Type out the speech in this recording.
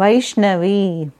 Vaishnavi.